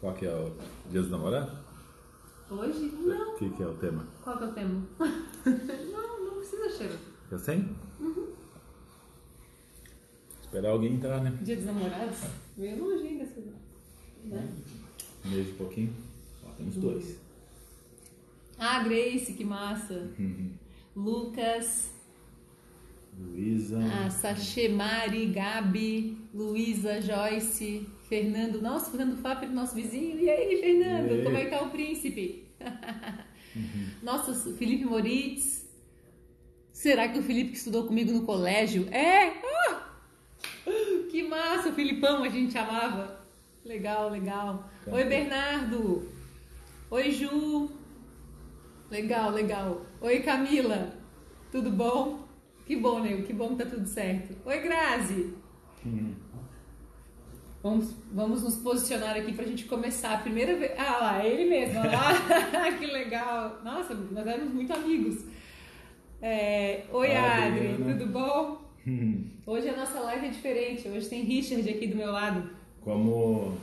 Qual que é o Dia dos Namorados? Hoje? Não. O que, que é o tema? Qual que é o tema? não, não precisa cheiro. Eu sei? Esperar alguém entrar, né? Dia dos namorados? Meio longe ainda, né? Um mês e pouquinho. Ó, temos dois. Ah, Grace, que massa. Lucas, Luísa. a Sachemari, Gabi, Luísa, Joyce, Fernando. Nossa, Fernando Fábio, nosso vizinho. E aí, Fernando? E aí? Como é que tá o príncipe? Nossa, o Felipe Moritz. Será que o Felipe que estudou comigo no colégio? É! Ah! Que massa, o Filipão a gente amava. Legal, legal. Oi, Bernardo. Oi, Ju. Legal, legal. Oi, Camila. Tudo bom? Que bom, Nego. Que bom que tá tudo certo. Oi, Grazi. Vamos, vamos nos posicionar aqui pra gente começar a primeira vez. Ah lá, é ele mesmo. Olha lá. que legal. Nossa, nós éramos muito amigos. É, Oi, Olá, Adri. Adriana. Tudo bom? Hoje a nossa live é diferente. Hoje tem Richard aqui do meu lado. Como.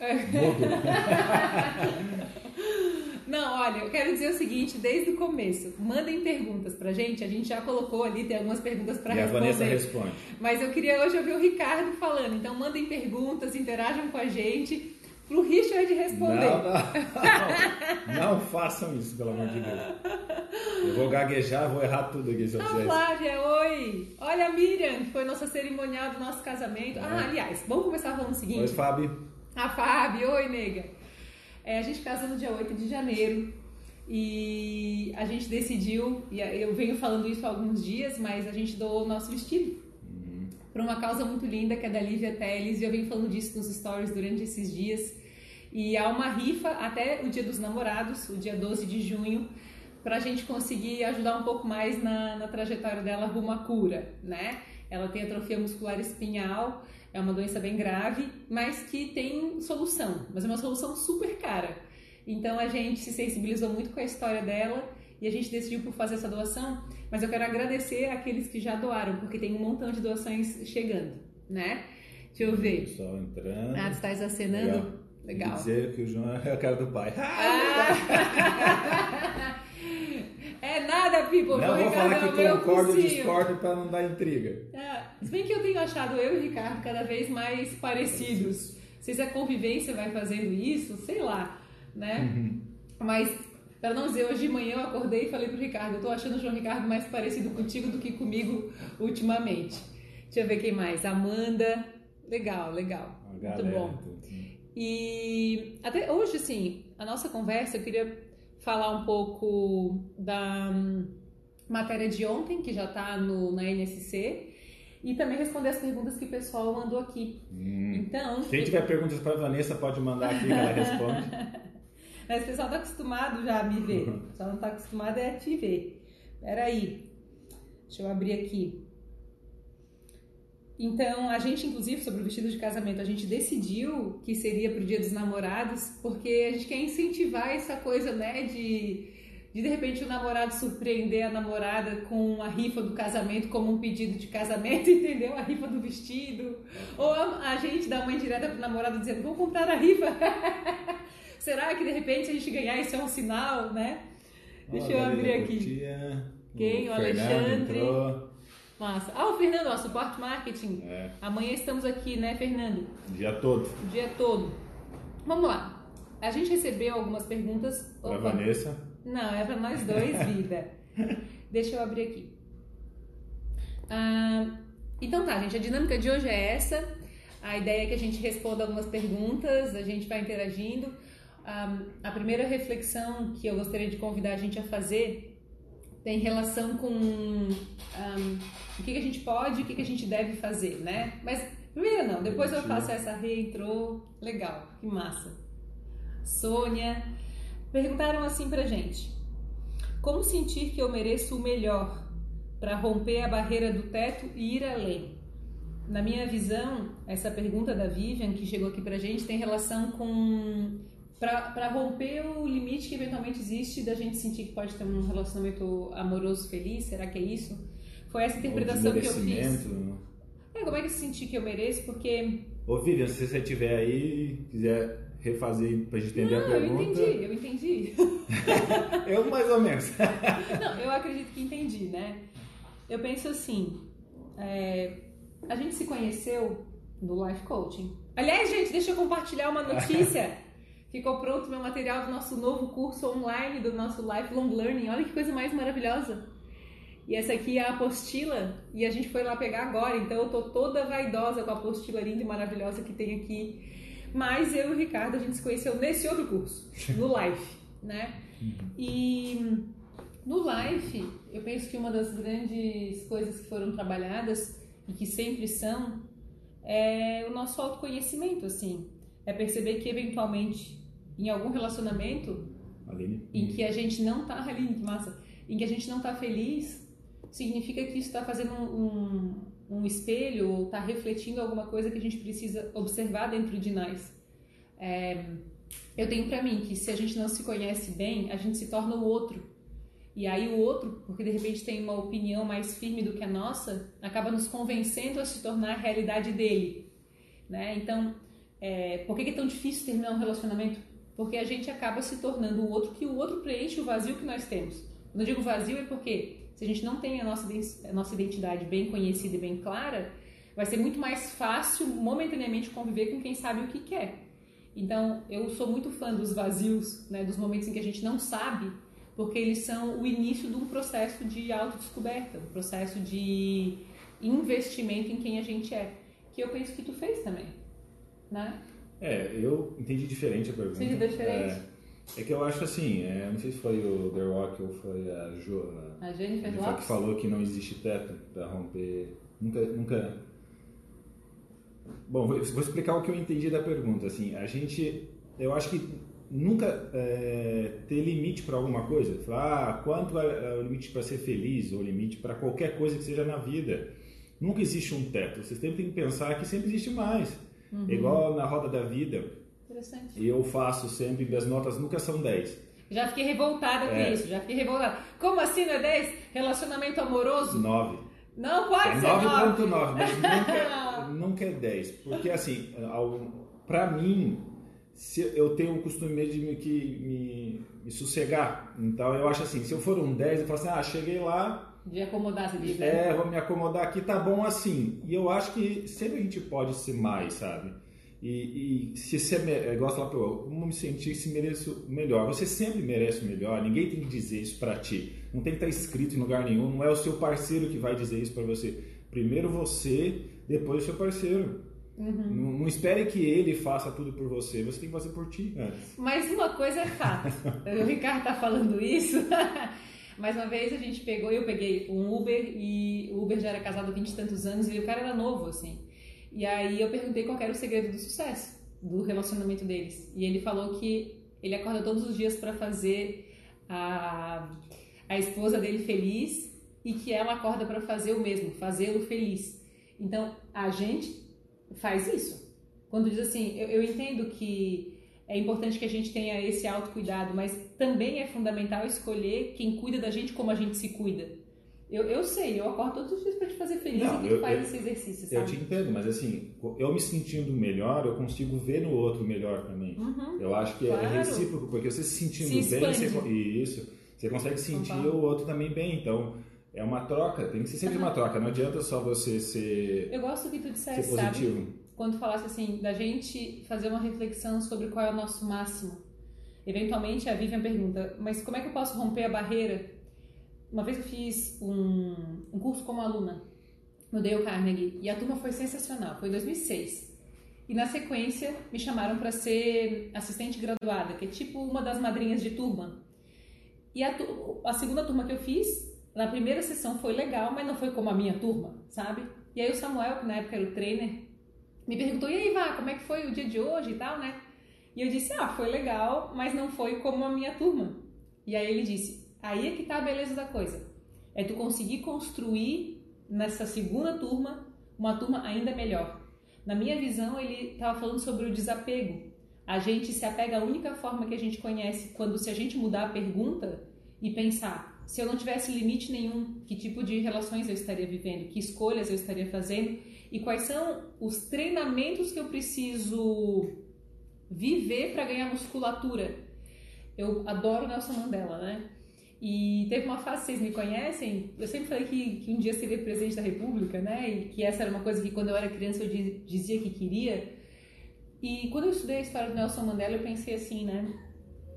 É. Não, olha, eu quero dizer o seguinte, desde o começo, mandem perguntas pra gente, a gente já colocou ali, tem algumas perguntas pra e a responder. Vanessa responde. Mas eu queria hoje ouvir o Ricardo falando, então mandem perguntas, interajam com a gente, pro Richard responder. Não, não, não façam isso, pelo amor de Deus. Eu vou gaguejar, vou errar tudo aqui se eu A fizer. Flávia, oi! Olha a Miriam, que foi nossa cerimonial do nosso casamento. Ah, aliás, vamos começar falando o seguinte. Oi, Fábio. A Fábio, oi, nega. É, a gente casou no dia 8 de janeiro e a gente decidiu, e eu venho falando isso há alguns dias, mas a gente doou o nosso vestido para uma causa muito linda que é da Lívia Teles e eu venho falando disso nos stories durante esses dias. E há uma rifa até o dia dos namorados, o dia 12 de junho, para a gente conseguir ajudar um pouco mais na, na trajetória dela rumo à cura, né? Ela tem atrofia muscular espinhal, é uma doença bem grave, mas que tem solução, mas é uma solução super cara. Então a gente se sensibilizou muito com a história dela e a gente decidiu por fazer essa doação, mas eu quero agradecer aqueles que já doaram, porque tem um montão de doações chegando, né? Deixa eu ver. Pessoal entrando. Ah, tu estás acenando? Legal. E dizer que o João é a cara do pai. Ah! é nada, people. não vou falar é que concordo ou discordo pra não dar intriga. É, se bem que eu tenho achado eu e o Ricardo cada vez mais parecidos. Não sei se a convivência vai fazendo isso, sei lá, né? Uhum. Mas, para não dizer, hoje de manhã eu acordei e falei pro Ricardo, eu tô achando o João Ricardo mais parecido contigo do que comigo ultimamente. Deixa eu ver quem mais. Amanda. Legal, legal. Muito bom. tudo. E até hoje, assim, a nossa conversa, eu queria falar um pouco da hum, matéria de ontem, que já está na NSC, e também responder as perguntas que o pessoal mandou aqui. Hum. Então, Quem tiver perguntas pra Vanessa, pode mandar aqui que ela responde. mas o pessoal tá acostumado já a me ver. O pessoal não tá acostumado é a te ver. Peraí. Deixa eu abrir aqui. Então, a gente, inclusive, sobre o vestido de casamento, a gente decidiu que seria pro dia dos namorados, porque a gente quer incentivar essa coisa, né, de, de de repente o namorado surpreender a namorada com a rifa do casamento como um pedido de casamento, entendeu? A rifa do vestido. Ou a, a gente dar uma indireta pro namorado dizendo, vamos comprar a rifa. Será que de repente a gente ganhar isso é um sinal, né? Deixa eu Ó, abrir aqui. Quem? O Fernando Alexandre. entrou. Massa. Ah, o Fernando, ó, suporte marketing. É, Amanhã estamos aqui, né, Fernando? dia todo. Dia todo. Vamos lá. A gente recebeu algumas perguntas. Pra Opa. Vanessa. Não, é pra nós dois, vida. Deixa eu abrir aqui. Ah, então tá, gente, a dinâmica de hoje é essa. A ideia é que a gente responda algumas perguntas, a gente vai interagindo. Ah, a primeira reflexão que eu gostaria de convidar a gente a fazer tem relação com ah, o que, que a gente pode e o que, que a gente deve fazer, né? Mas primeiro não, depois eu faço essa reintro. Legal, que massa. Sônia, perguntaram assim pra gente: Como sentir que eu mereço o melhor para romper a barreira do teto e ir além? Na minha visão, essa pergunta da Vivian que chegou aqui pra gente tem relação com para romper o limite que eventualmente existe da gente sentir que pode ter um relacionamento amoroso feliz, será que é isso? Foi essa interpretação que eu fiz. É, como é que eu senti que eu mereço? Porque Ô Vivian, se você estiver aí quiser refazer para a gente entender Não, a pergunta? eu entendi, eu entendi. eu mais ou menos. Não, eu acredito que entendi, né? Eu penso assim, é, a gente se conheceu no Life Coaching. Aliás, gente, deixa eu compartilhar uma notícia. Ficou pronto meu material do nosso novo curso online, do nosso Lifelong Learning. Olha que coisa mais maravilhosa. E essa aqui é a apostila e a gente foi lá pegar agora, então eu tô toda vaidosa com a apostila linda e maravilhosa que tem aqui. Mas eu e o Ricardo, a gente se conheceu nesse outro curso, no Life, né? E no Life, eu penso que uma das grandes coisas que foram trabalhadas e que sempre são é o nosso autoconhecimento, assim. É perceber que eventualmente em algum relacionamento Aline? em que a gente não tá Aline, que massa, em que a gente não tá feliz, significa que isso está fazendo um, um, um, espelho ou está refletindo alguma coisa que a gente precisa observar dentro de nós. É, eu tenho para mim que se a gente não se conhece bem, a gente se torna o outro. E aí o outro, porque de repente tem uma opinião mais firme do que a nossa, acaba nos convencendo a se tornar a realidade dele. Né? Então, é, por que é tão difícil terminar um relacionamento? Porque a gente acaba se tornando o outro que o outro preenche o vazio que nós temos. Quando eu digo vazio é porque se a gente não tem a nossa, a nossa identidade bem conhecida e bem clara, vai ser muito mais fácil momentaneamente conviver com quem sabe o que quer. Então, eu sou muito fã dos vazios, né, dos momentos em que a gente não sabe, porque eles são o início de um processo de autodescoberta, um processo de investimento em quem a gente é, que eu penso que tu fez também, né? É, eu entendi diferente a pergunta. Você entendeu diferente? É, é que eu acho assim, é, não sei se foi o The Rock ou foi a Jo. A Jennifer Lopes? que falou que não existe teto para romper. Nunca, nunca. Bom, vou, vou, explicar o que eu entendi da pergunta. Assim, a gente, eu acho que nunca é, ter limite para alguma coisa. Falar, ah, quanto é, é o limite para ser feliz ou limite para qualquer coisa que seja na vida. Nunca existe um teto. Você sempre tem que pensar que sempre existe mais. Uhum. Igual na roda da vida Interessante. Eu faço sempre, minhas notas nunca são 10. Já fiquei revoltada é. com isso, já fiquei revoltada. Como assim não é 10? Relacionamento amoroso? 9. Não pode é ser 9.9, mas nunca, nunca é 10. Porque assim, pra mim, se eu tenho o costume de me, que, me, me, sossegar. Então eu acho assim, se eu for um 10, eu falo assim, ah, cheguei lá. De acomodar, você diz, né? É, vou me acomodar aqui, tá bom assim. E eu acho que sempre a gente pode ser mais, sabe? E, e se você gosta lá, como me sentir se mereço melhor? Você sempre merece o melhor, ninguém tem que dizer isso para ti. Não tem que estar tá escrito em lugar nenhum, não é o seu parceiro que vai dizer isso para você. Primeiro você, depois o seu parceiro. Uhum. Não, não, espere que ele faça tudo por você, você tem que fazer por ti antes. Mas uma coisa é fato, o Ricardo tá falando isso. Mais uma vez a gente pegou, eu peguei um Uber e o Uber já era casado há 20 e tantos anos e o cara era novo, assim. E aí eu perguntei qual era o segredo do sucesso do relacionamento deles. E ele falou que ele acorda todos os dias para fazer a, a esposa dele feliz e que ela acorda para fazer o mesmo, fazê-lo feliz. Então a gente faz isso. Quando diz assim, eu, eu entendo que é importante que a gente tenha esse autocuidado, mas também é fundamental escolher quem cuida da gente como a gente se cuida. Eu, eu sei, eu acordo todos os dias para te fazer feliz não, e tu faz eu, esse exercício, sabe? Eu te entendo, mas assim, eu me sentindo melhor, eu consigo ver no outro melhor também. Uhum, eu acho que é claro. é recíproco, porque você se sentindo se bem, você, isso, você consegue sentir o outro também bem. Então, é uma troca, tem que ser sempre uhum. uma troca, não adianta só você ser Eu gosto que tu dissesse, sabe? Quando falasse assim, da gente fazer uma reflexão sobre qual é o nosso máximo. Eventualmente a Vivian pergunta, mas como é que eu posso romper a barreira uma vez eu fiz um, um curso como aluna no Dale Carnegie e a turma foi sensacional, foi em 2006. E na sequência me chamaram para ser assistente graduada, que é tipo uma das madrinhas de turma. E a, a, segunda turma que eu fiz, na primeira sessão foi legal, mas não foi como a minha turma, sabe? E aí o Samuel, que na época era o trainer, me perguntou: e aí, Vá, como é que foi o dia de hoje e tal, né? E eu disse: ah, foi legal, mas não foi como a minha turma. E aí ele disse: Aí é que tá a beleza da coisa. É tu conseguir construir nessa segunda turma uma turma ainda melhor. Na minha visão, ele estava falando sobre o desapego. A gente se apega à única forma que a gente conhece quando se a gente mudar a pergunta e pensar, se eu não tivesse limite nenhum, que tipo de relações eu estaria vivendo, que escolhas eu estaria fazendo e quais são os treinamentos que eu preciso viver para ganhar musculatura. Eu adoro Nelson Mandela, né? E teve uma fase, vocês me conhecem, eu sempre falei que, que um dia seria presidente da República, né? E que essa era uma coisa que quando eu era criança eu dizia que queria. E quando eu estudei a história do Nelson Mandela, eu pensei assim, né?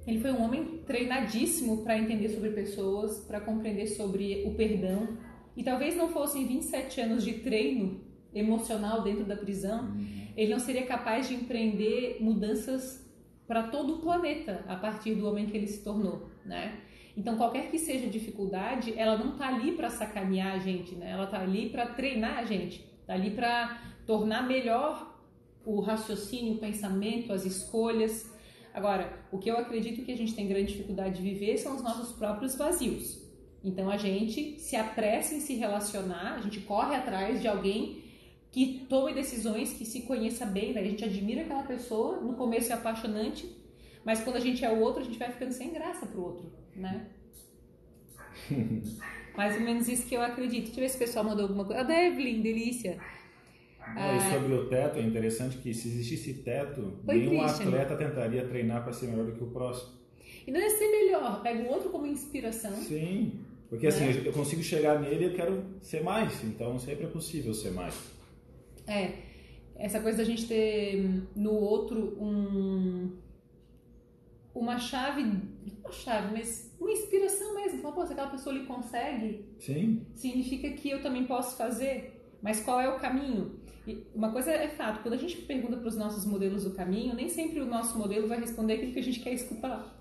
Ele foi um homem treinadíssimo para entender sobre pessoas, para compreender sobre o perdão. E talvez não fossem 27 anos de treino emocional dentro da prisão, uhum. ele não seria capaz de empreender mudanças para todo o planeta a partir do homem que ele se tornou, né? Então, qualquer que seja a dificuldade, ela não está ali para sacanear a gente, né? Ela está ali para treinar a gente, está ali para tornar melhor o raciocínio, o pensamento, as escolhas. Agora, o que eu acredito que a gente tem grande dificuldade de viver são os nossos próprios vazios. Então, a gente se apressa em se relacionar, a gente corre atrás de alguém que tome decisões, que se conheça bem, né? a gente admira aquela pessoa, no começo é apaixonante, mas quando a gente é o outro, a gente vai ficando sem graça pro outro, né? Mais ou menos isso que eu acredito. Deixa eu ver se o pessoal mandou alguma coisa. A da Evelyn, delícia. Ah, e sobre o teto, é interessante que se existisse teto, Foi nenhum Christian. atleta tentaria treinar para ser melhor do que o próximo. E não é ser melhor, pega o outro como inspiração. Sim, porque assim, né? eu consigo chegar nele e eu quero ser mais, então sempre é possível ser mais. É, essa coisa da gente ter no outro um uma chave, uma chave, mas uma inspiração mesmo. Fala, pô, se aquela pessoa lhe consegue, Sim. significa que eu também posso fazer. Mas qual é o caminho? E uma coisa é fato, quando a gente pergunta para os nossos modelos o caminho, nem sempre o nosso modelo vai responder aquilo que a gente quer escutar,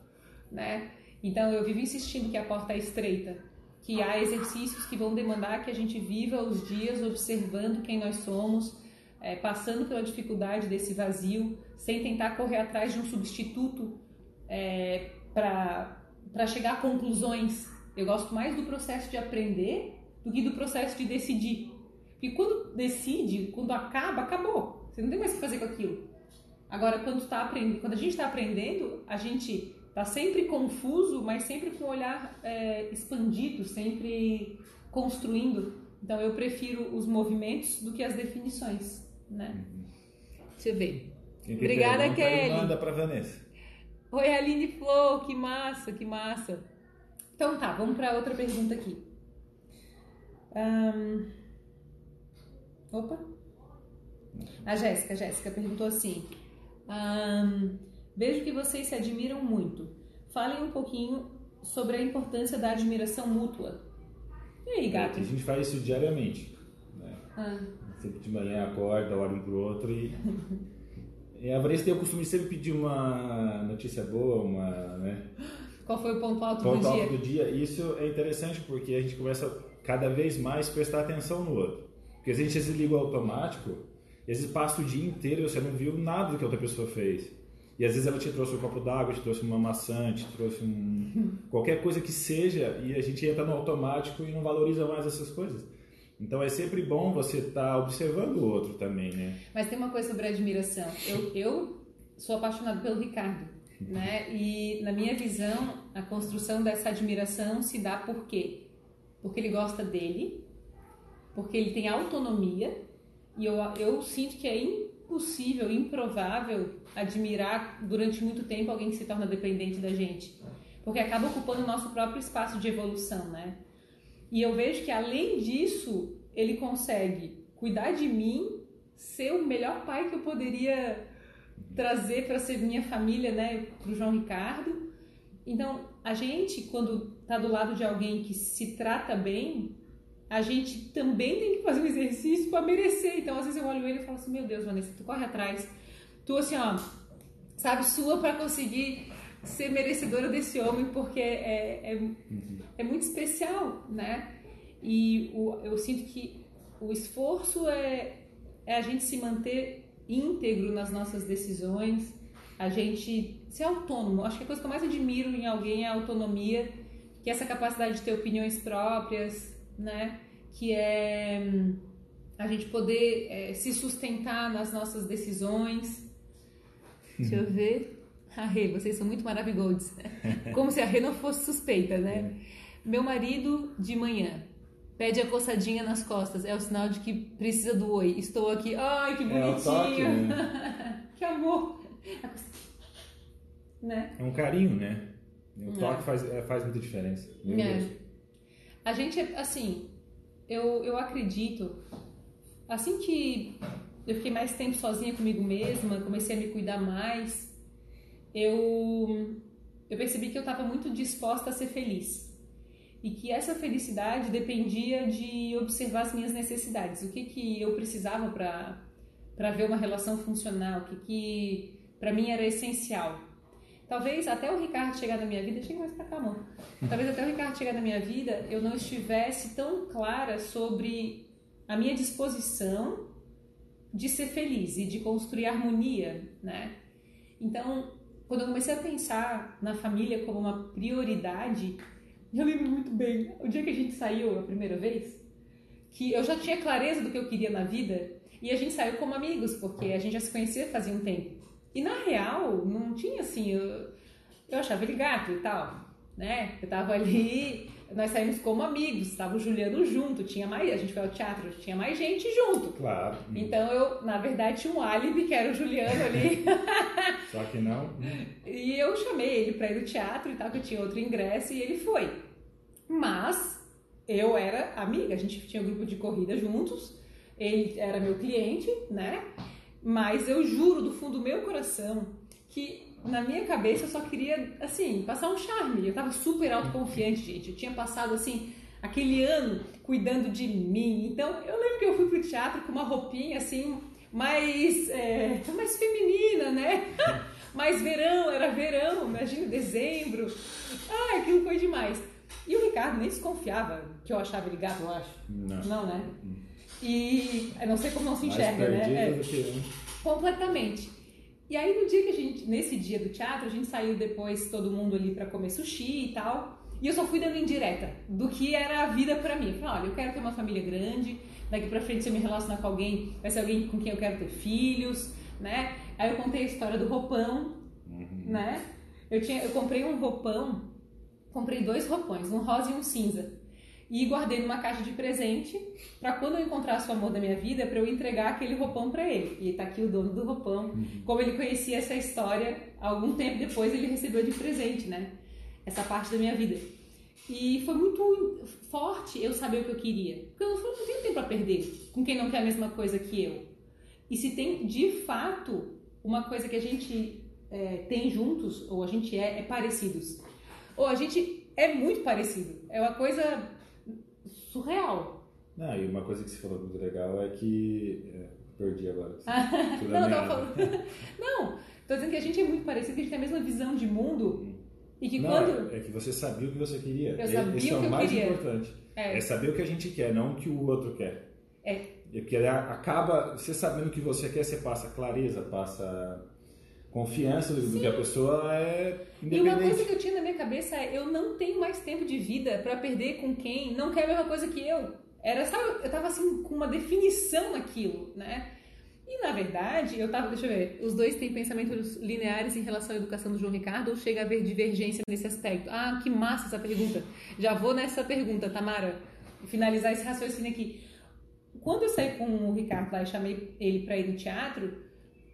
né? Então eu vivo insistindo que a porta é estreita, que há exercícios que vão demandar que a gente viva os dias observando quem nós somos, é, passando pela dificuldade desse vazio, sem tentar correr atrás de um substituto é, para chegar a conclusões. Eu gosto mais do processo de aprender do que do processo de decidir. Porque quando decide, quando acaba, acabou. Você não tem mais o que fazer com aquilo. Agora, quando, tá aprendendo, quando a gente está aprendendo, a gente está sempre confuso, mas sempre com o olhar é, expandido, sempre construindo. Então, eu prefiro os movimentos do que as definições né? Uhum. Deixa eu ver. Obrigada, Kelly. Manda para Vanessa. Oi, Aline Flor, que massa, que massa. Então tá, vamos para outra pergunta aqui. Um... Opa. A Jéssica, Jéssica perguntou assim: um... Vejo que vocês se admiram muito. Falem um pouquinho sobre a importância da admiração mútua. E aí, gato? A gente faz isso diariamente. Né? Ah. Sempre de manhã acorda, olha um pro outro e. e a Vanessa tem o costume de sempre pedir uma notícia boa, uma. Né? Qual foi o ponto alto ponto do alto dia? do dia? Isso é interessante porque a gente começa cada vez mais a prestar atenção no outro. Porque a gente se liga automático às vezes passa o dia inteiro e você não viu nada do que a outra pessoa fez. E às vezes ela te trouxe um copo d'água, te trouxe uma maçã, te trouxe um... qualquer coisa que seja e a gente entra no automático e não valoriza mais essas coisas. Então é sempre bom você estar tá observando o outro também, né? Mas tem uma coisa sobre admiração. Eu, eu sou apaixonada pelo Ricardo, né? E na minha visão, a construção dessa admiração se dá por quê? Porque ele gosta dele, porque ele tem autonomia, e eu, eu sinto que é impossível, improvável admirar durante muito tempo alguém que se torna dependente da gente. Porque acaba ocupando o nosso próprio espaço de evolução, né? E eu vejo que além disso, ele consegue cuidar de mim, ser o melhor pai que eu poderia trazer para ser minha família, né, para o João Ricardo. Então, a gente, quando está do lado de alguém que se trata bem, a gente também tem que fazer um exercício para merecer. Então, às vezes eu olho ele e falo assim: Meu Deus, Vanessa, tu corre atrás. Tu, assim, ó, sabe, sua para conseguir ser merecedora desse homem, porque é, é, é muito especial, né? E o, eu sinto que o esforço é, é a gente se manter íntegro nas nossas decisões, a gente ser autônomo. Acho que a coisa que eu mais admiro em alguém é a autonomia, que é essa capacidade de ter opiniões próprias, né? Que é a gente poder é, se sustentar nas nossas decisões. Deixa eu ver. A Rê, vocês são muito maravilhosos. Como se a Rê não fosse suspeita, né? Meu marido de manhã pede a coçadinha nas costas. É o sinal de que precisa do oi. Estou aqui. Ai, que bonitinho. É toque, né? que amor. né? É um carinho, né? O toque é. faz, é, faz muita diferença. É. A gente, assim, eu, eu acredito, assim que eu fiquei mais tempo sozinha comigo mesma, comecei a me cuidar mais, eu, eu percebi que eu estava muito disposta a ser feliz. E que essa felicidade dependia de observar as minhas necessidades. O que, que eu precisava para ver uma relação funcional, o que, que para mim era essencial. Talvez até o Ricardo chegar na minha vida, chega mais pra cá, amor. Talvez até o Ricardo chegar na minha vida, eu não estivesse tão clara sobre a minha disposição de ser feliz e de construir harmonia, né? Então, quando eu comecei a pensar na família como uma prioridade, eu lembro muito bem, o dia que a gente saiu a primeira vez, que eu já tinha clareza do que eu queria na vida e a gente saiu como amigos, porque a gente já se conhecia fazia um tempo. E na real, não tinha assim, eu, eu achava ele gato e tal, né? Eu tava ali, nós saímos como amigos, estava o Juliano junto, tinha mais, a gente foi ao teatro, tinha mais gente junto. Claro. Então eu, na verdade, tinha um álibi que era o Juliano ali. Só que não. E eu chamei ele para ir no teatro e tal, que eu tinha outro ingresso e ele foi. Mas eu era amiga, a gente tinha um grupo de corrida juntos, ele era meu cliente, né? Mas eu juro do fundo do meu coração que na minha cabeça eu só queria, assim, passar um charme. Eu tava super autoconfiante, gente. Eu tinha passado, assim, aquele ano cuidando de mim. Então eu lembro que eu fui pro teatro com uma roupinha, assim, mais, é, mais feminina, né? mais verão, era verão, imagina, dezembro. Ah, aquilo foi demais. E o Ricardo nem desconfiava que eu achava ele gato, eu acho. Não. Não, né? E eu não sei como não se enxerga, né? É. Que... Completamente. E aí no dia que a gente, nesse dia do teatro, a gente saiu depois todo mundo ali para comer sushi e tal. E eu só fui dando indireta do que era a vida para mim. Eu falei, olha, eu quero ter uma família grande, daqui pra frente se eu me relacionar com alguém, vai ser alguém com quem eu quero ter filhos, né? Aí eu contei a história do roupão, uhum. né? Eu, tinha, eu comprei um roupão, comprei dois roupões, um rosa e um cinza e guardei numa caixa de presente para quando eu encontrasse o amor da minha vida, para eu entregar aquele roupão para ele. E tá aqui o dono do roupão. Uhum. Como ele conhecia essa história, algum tempo depois ele recebeu de presente, né? Essa parte da minha vida. E foi muito forte eu saber o que eu queria. Porque eu não tenho tempo para perder com quem não quer a mesma coisa que eu. E se tem, de fato, uma coisa que a gente é, tem juntos, ou a gente é, é parecidos. Ou a gente é muito parecido. É uma coisa surreal. Não, e uma coisa que você falou muito legal é que. É, perdi agora. não, não, falando... não, tô dizendo que a gente é muito parecido, que a gente tem a mesma visão de mundo. E que não, quando. É, é que você sabia o que você queria. Eu sabia Esse é o que mais queria. importante. É. é. saber o que a gente quer, não o que o outro quer. É. Porque acaba, você sabendo o que você quer, você passa clareza, passa confiança do que a pessoa é independente. E uma coisa que eu tinha na minha cabeça é eu não tenho mais tempo de vida para perder com quem não quer a mesma coisa que eu. Era, sabe, eu tava assim com uma definição naquilo, né? E na verdade, eu tava, deixa eu ver, os dois têm pensamentos lineares em relação à educação do João Ricardo ou chega a haver divergência nesse aspecto? Ah, que massa essa pergunta. Já vou nessa pergunta, Tamara, finalizar esse raciocínio aqui. Quando eu saí com o Ricardo lá e chamei ele para ir no teatro,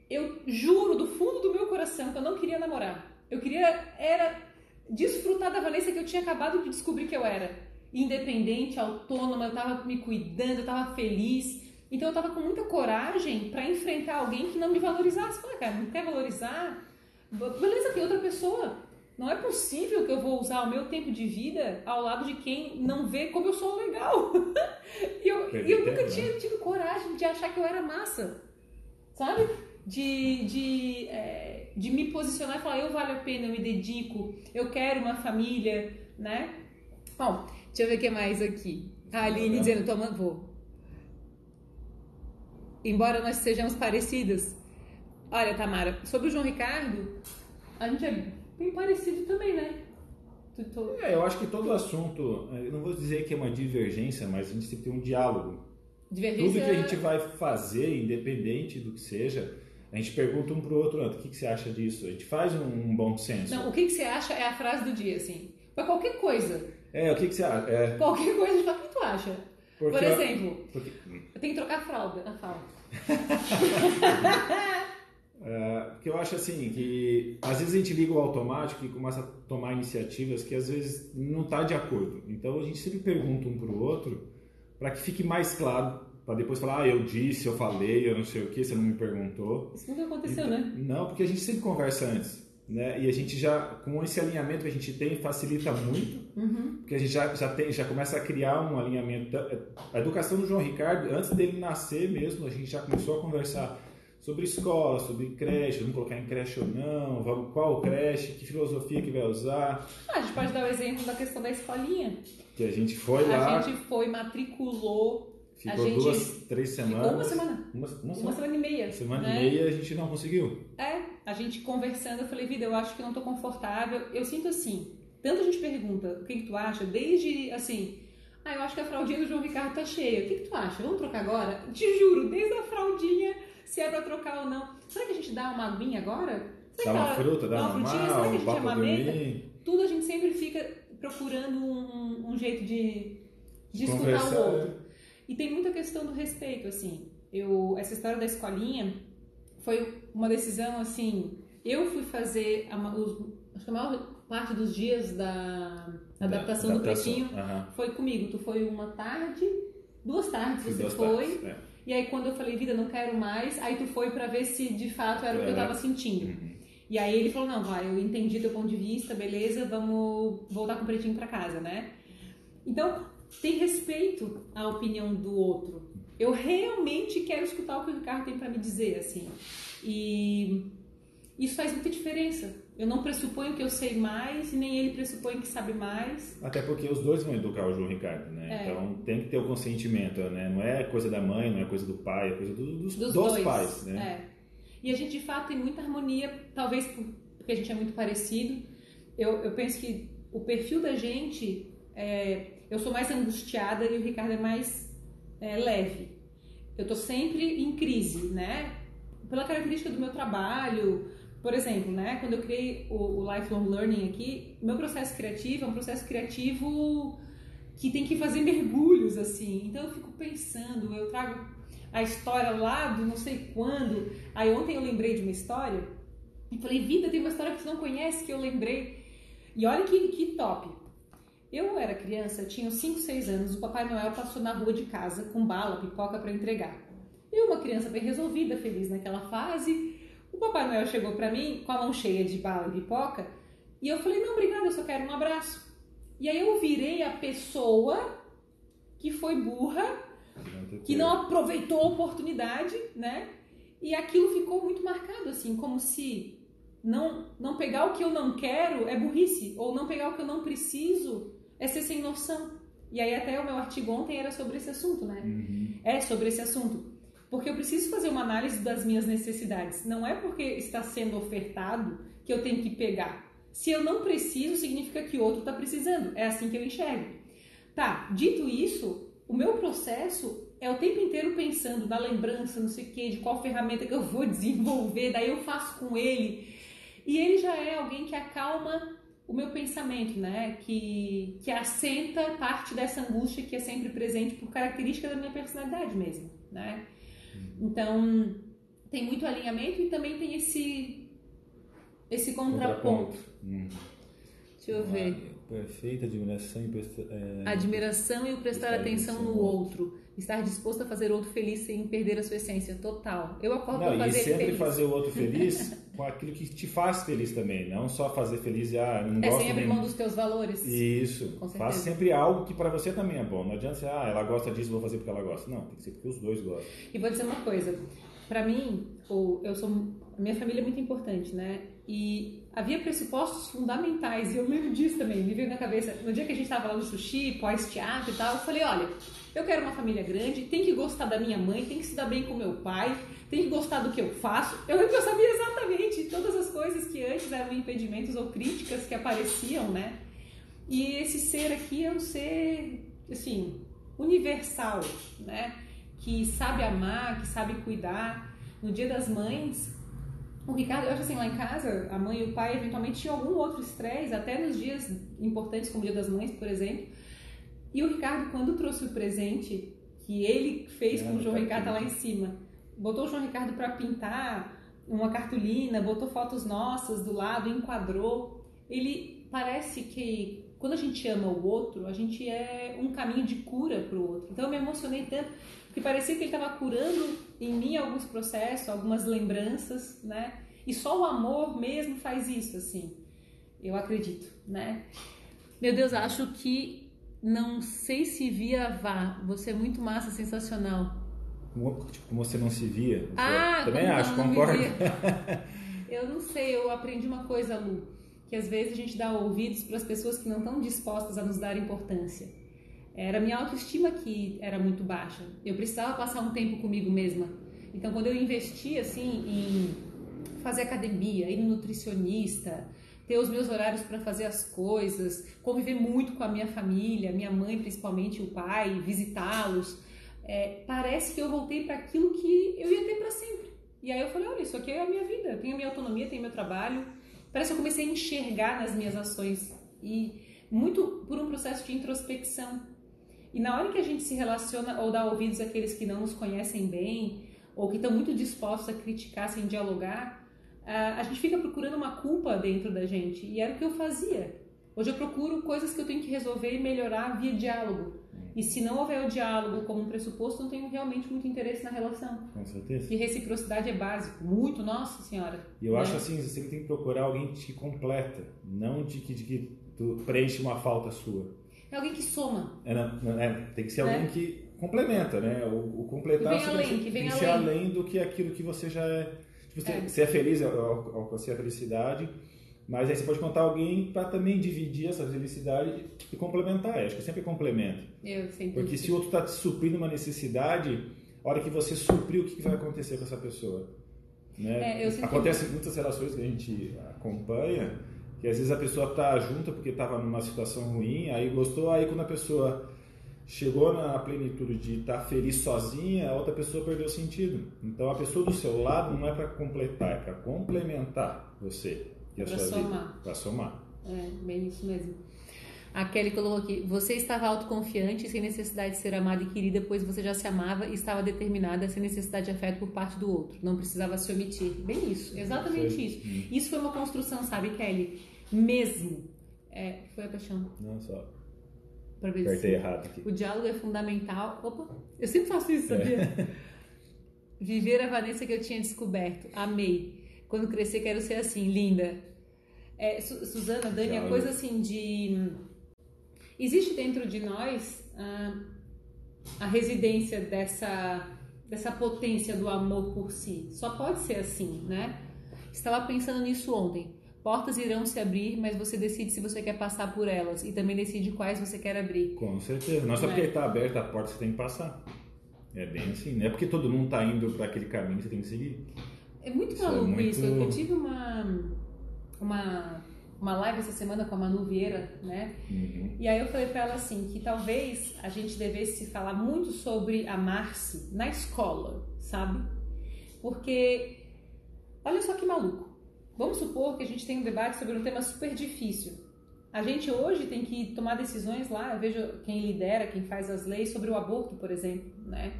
eu juro do fundo do meu coração que eu não queria namorar. Eu queria era desfrutar da Vanessa que eu tinha acabado de descobrir que eu era. Independente, autônoma, eu tava me cuidando, eu tava feliz. Então eu tava com muita coragem para enfrentar alguém que não me valorizasse. Falei, cara, não quer valorizar? Beleza, tem outra pessoa. Não é possível que eu vou usar o meu tempo de vida ao lado de quem não vê como eu sou legal. e eu, eu nunca né? tinha tido coragem de achar que eu era massa. Sabe? De, de, é, de me posicionar e falar, eu vale a pena, eu me dedico, eu quero uma família, né? Bom, deixa eu ver o que mais aqui. A Aline dizendo, toma, vou. Embora nós sejamos parecidas. Olha, Tamara, sobre o João Ricardo, a gente é bem parecido também, né? É, eu acho que todo assunto, eu não vou dizer que é uma divergência, mas a gente tem que ter um diálogo. Divergência... Tudo que a gente vai fazer, independente do que seja, a gente pergunta um pro outro, o que, que você acha disso? A gente faz um, um bom senso. Não, o que, que você acha é a frase do dia, assim. Pra qualquer coisa. É, o que, que você acha? É... Qualquer coisa, a gente fala, o que tu acha? Porque Por exemplo, eu... Porque... eu tenho que trocar a fralda, a fralda. É, porque eu acho assim que às vezes a gente liga o automático e começa a tomar iniciativas que às vezes não está de acordo. Então a gente sempre pergunta um para o outro para que fique mais claro, para depois falar, ah, eu disse, eu falei, eu não sei o que, você não me perguntou. Isso nunca aconteceu, então, né? Não, porque a gente sempre conversa antes. Né? E a gente já, com esse alinhamento que a gente tem, facilita muito, uhum. porque a gente já, já, tem, já começa a criar um alinhamento. A educação do João Ricardo, antes dele nascer mesmo, a gente já começou a conversar sobre escola, sobre creche, vamos colocar em creche ou não, vamos, qual creche, que filosofia que vai usar. Ah, a gente pode dar o exemplo da questão da escolinha. Que a gente foi lá. A gente foi, matriculou. Ficou gente duas, três semanas. Ficou uma semana. Uma, uma, uma semana e meia. Semana né? e meia a gente não conseguiu. É, a gente conversando, eu falei, vida, eu acho que não tô confortável. Eu sinto assim, tanto a gente pergunta, o que, que tu acha? Desde, assim, ah, eu acho que a fraldinha do João Ricardo tá cheia. O que, que tu acha? Vamos trocar agora? Te juro, desde a fraldinha se é pra trocar ou não. Será que a gente dá uma aguinha agora? Será dá uma fruta, dá uma frutinha? Será que a gente um amamenta? Tudo a gente sempre fica procurando um, um jeito de, de escutar o outro. E tem muita questão do respeito, assim. Eu, essa história da escolinha foi uma decisão, assim... Eu fui fazer, a, os, acho que a maior parte dos dias da, da adaptação, adaptação do Pretinho uhum. foi comigo. Tu foi uma tarde, duas tardes você duas foi... Tardes, é. E aí quando eu falei, vida, não quero mais, aí tu foi para ver se de fato era é. o que eu tava sentindo. Uhum. E aí ele falou, não, vai, eu entendi teu ponto de vista, beleza, vamos voltar com o pretinho para casa, né? Então, tem respeito à opinião do outro. Eu realmente quero escutar o que o Ricardo tem para me dizer, assim. E isso faz muita diferença. Eu não pressuponho que eu sei mais e nem ele pressupõe que sabe mais. Até porque os dois vão educar o João Ricardo, né? É. Então tem que ter o consentimento, né? Não é coisa da mãe, não é coisa do pai, é coisa do, dos, dos, dos dois. pais, né? É. E a gente de fato tem muita harmonia, talvez porque a gente é muito parecido. Eu, eu penso que o perfil da gente, é, eu sou mais angustiada e o Ricardo é mais é, leve. Eu tô sempre em crise, né? Pela característica do meu trabalho, por exemplo, né, quando eu criei o, o Lifelong Learning aqui, meu processo criativo é um processo criativo que tem que fazer mergulhos, assim. Então eu fico pensando, eu trago a história lá do não sei quando. Aí ontem eu lembrei de uma história e falei, vida, tem uma história que você não conhece que eu lembrei. E olha que, que top. Eu era criança, eu tinha 5, 6 anos, o Papai Noel passou na rua de casa com bala, pipoca para entregar. Eu, uma criança bem resolvida, feliz naquela fase, o Papai Noel chegou para mim com a mão cheia de bala e pipoca e eu falei: Não, obrigada, eu só quero um abraço. E aí eu virei a pessoa que foi burra, que não aproveitou a oportunidade, né? E aquilo ficou muito marcado, assim, como se não, não pegar o que eu não quero é burrice, ou não pegar o que eu não preciso é ser sem noção. E aí até o meu artigo ontem era sobre esse assunto, né? Uhum. É sobre esse assunto. Porque eu preciso fazer uma análise das minhas necessidades. Não é porque está sendo ofertado que eu tenho que pegar. Se eu não preciso, significa que outro está precisando. É assim que eu enxergo. Tá, dito isso, o meu processo é o tempo inteiro pensando na lembrança, não sei o quê, de qual ferramenta que eu vou desenvolver, daí eu faço com ele. E ele já é alguém que acalma o meu pensamento, né? Que, que assenta parte dessa angústia que é sempre presente por característica da minha personalidade mesmo, né? Então, tem muito alinhamento e também tem esse, esse contraponto. Hum. Deixa eu ver. Perfeita admiração e prestar, é... admiração e o prestar atenção no outro. Estar disposto a fazer o outro feliz sem perder a sua essência total. Eu acordo para fazer e sempre feliz. fazer o outro feliz com aquilo que te faz feliz também, não só fazer feliz e ah, não é gosto sem abrir mão dos teus valores. Isso. Faz sempre algo que para você também é bom. Não adianta ser, ah, ela gosta disso, vou fazer porque ela gosta. Não, tem que ser porque os dois gostam. E vou dizer uma coisa, para mim, eu sou minha família é muito importante, né? E havia pressupostos fundamentais, e eu lembro disso também, me veio na cabeça. No dia que a gente estava lá no sushi, pós-teatro e tal, eu falei: olha, eu quero uma família grande, tem que gostar da minha mãe, tem que se dar bem com meu pai, tem que gostar do que eu faço. Eu eu sabia exatamente todas as coisas que antes eram impedimentos ou críticas que apareciam, né? E esse ser aqui é um ser, assim, universal, né? Que sabe amar, que sabe cuidar. No dia das mães, o Ricardo, eu acho assim, lá em casa, a mãe e o pai eventualmente tinham algum outro estresse, até nos dias importantes, como o Dia das Mães, por exemplo. E o Ricardo, quando trouxe o presente que ele fez é, com o João Ricardo tá lá em cima, botou o João Ricardo para pintar, uma cartolina, botou fotos nossas do lado, enquadrou. Ele parece que quando a gente ama o outro, a gente é um caminho de cura para o outro. Então eu me emocionei tanto que parecia que ele estava curando em mim alguns processos, algumas lembranças, né? E só o amor mesmo faz isso, assim. Eu acredito, né? Meu Deus, acho que não sei se via vá. Você é muito massa, sensacional. Tipo, como você não se via. Ah, também acho, concordo. eu não sei, eu aprendi uma coisa, Lu, que às vezes a gente dá ouvidos para as pessoas que não estão dispostas a nos dar importância. Era minha autoestima que era muito baixa. Eu precisava passar um tempo comigo mesma. Então, quando eu investi assim em fazer academia, ir no nutricionista, ter os meus horários para fazer as coisas, conviver muito com a minha família, minha mãe principalmente, o pai, visitá-los, é, parece que eu voltei para aquilo que eu ia ter para sempre. E aí eu falei, olha, isso aqui é a minha vida, eu tenho minha autonomia, tenho meu trabalho. Parece que eu comecei a enxergar nas minhas ações e muito por um processo de introspecção. E na hora que a gente se relaciona ou dá ouvidos àqueles que não nos conhecem bem ou que estão muito dispostos a criticar sem dialogar, a gente fica procurando uma culpa dentro da gente. E era o que eu fazia. Hoje eu procuro coisas que eu tenho que resolver e melhorar via diálogo. E se não houver o diálogo como um pressuposto, não tenho realmente muito interesse na relação. Com certeza. E reciprocidade é básico. Muito, nossa senhora. E eu né? acho assim, você tem que procurar alguém que te completa, não de que, de que tu preenche uma falta sua. É alguém que soma. É, não, é tem que ser alguém é. que complementa, né? O, o completar que vem além, que vem tem que ser além do que aquilo que você já é. Você é, você é feliz ao alcançar a felicidade mas aí você pode contar alguém para também dividir essa felicidade e complementar. Eu acho que sempre complementa. Eu sempre. Porque se o outro está te suprindo uma necessidade, a hora que você suprir, o que vai acontecer com essa pessoa? Né? É, Acontece em muitas relações que a gente acompanha, que às vezes a pessoa está junta porque estava numa situação ruim, aí gostou, aí quando a pessoa chegou na plenitude de estar feliz sozinha, a outra pessoa perdeu o sentido. Então a pessoa do seu lado não é para completar, é para complementar você. Para somar. Para somar. É, bem isso mesmo. A Kelly colocou aqui: você estava autoconfiante, sem necessidade de ser amada e querida, pois você já se amava e estava determinada sem necessidade de afeto por parte do outro. Não precisava se omitir. Bem isso, exatamente foi. isso. Hum. Isso foi uma construção, sabe, Kelly? Mesmo. É, foi a paixão. Não só. Pra ver Apertei errado aqui. O diálogo é fundamental. Opa, eu sempre faço isso, sabia? É. Viver a Vanessa que eu tinha descoberto. Amei. Quando crescer, quero ser assim, linda. É, Suzana, Dani, a coisa assim de. Existe dentro de nós ah, a residência dessa, dessa potência do amor por si. Só pode ser assim, né? Estava pensando nisso ontem. Portas irão se abrir, mas você decide se você quer passar por elas e também decide quais você quer abrir. Com certeza. Não é só porque está aberta a porta você tem que passar. É bem assim. Não é porque todo mundo está indo para aquele caminho que você tem que seguir. É muito isso maluco é muito... isso. Eu, tive uma, uma, uma live essa semana com a Manu Vieira, né? Uhum. E aí eu falei para ela assim, que talvez a gente devesse falar muito sobre amar-se na escola, sabe? Porque, olha só que maluco. Vamos supor que a gente tem um debate sobre um tema super difícil. A gente hoje tem que tomar decisões lá, eu vejo quem lidera, quem faz as leis sobre o aborto, por exemplo, né?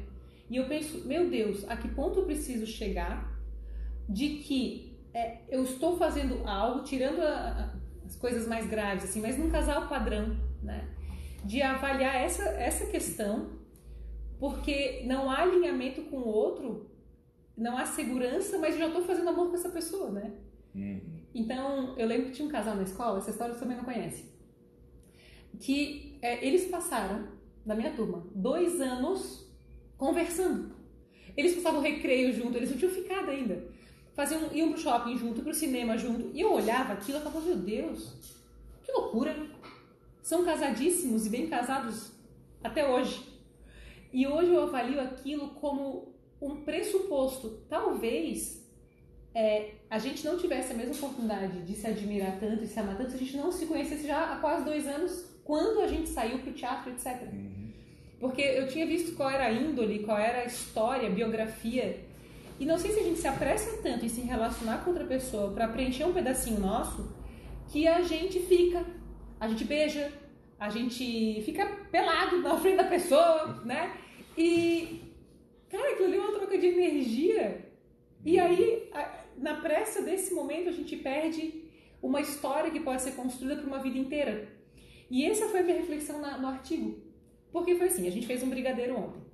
E eu penso, meu Deus, a que ponto eu preciso chegar de que é, eu estou fazendo algo, tirando a, as coisas mais graves, assim, mas num casal padrão, né? De avaliar essa, essa questão, porque não há alinhamento com o outro, não há segurança, mas eu já estou fazendo amor com essa pessoa, né? Uhum. Então, eu lembro que tinha um casal na escola, essa história você também não conhece, que é, eles passaram, na minha turma, dois anos conversando. Eles passavam recreio junto, eles não tinham ficado ainda faziam, iam pro shopping junto, pro cinema junto. E eu olhava aquilo e falava, meu Deus, que loucura. São casadíssimos e bem casados até hoje. E hoje eu avalio aquilo como um pressuposto. Talvez é, a gente não tivesse a mesma oportunidade de se admirar tanto e se amar tanto se a gente não se conhecesse já há quase dois anos, quando a gente saiu pro teatro, etc. Uhum. Porque eu tinha visto qual era a índole, qual era a história, a biografia e não sei se a gente se apressa tanto em se relacionar com outra pessoa para preencher um pedacinho nosso, que a gente fica, a gente beija, a gente fica pelado na frente da pessoa, né? E, cara, aquilo ali é uma troca de energia. E aí, na pressa desse momento a gente perde uma história que pode ser construída por uma vida inteira. E essa foi a minha reflexão na, no artigo. Porque foi assim, a gente fez um brigadeiro ontem.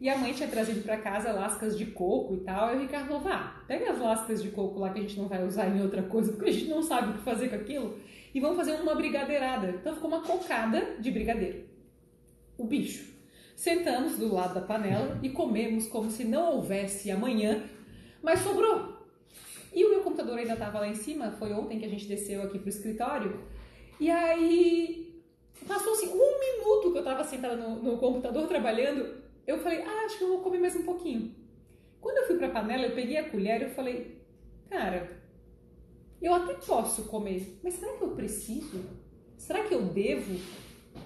E a mãe tinha trazido para casa lascas de coco e tal. E o Ricardo falou: vá, pega as lascas de coco lá que a gente não vai usar em outra coisa, porque a gente não sabe o que fazer com aquilo. E vamos fazer uma brigadeirada. Então ficou uma cocada de brigadeiro. O bicho. Sentamos do lado da panela e comemos como se não houvesse amanhã, mas sobrou. E o meu computador ainda estava lá em cima, foi ontem que a gente desceu aqui pro escritório. E aí passou assim um minuto que eu estava sentada no, no computador trabalhando, eu falei, ah, acho que eu vou comer mais um pouquinho. Quando eu fui para a panela, eu peguei a colher e falei, cara, eu até posso comer, mas será que eu preciso? Será que eu devo?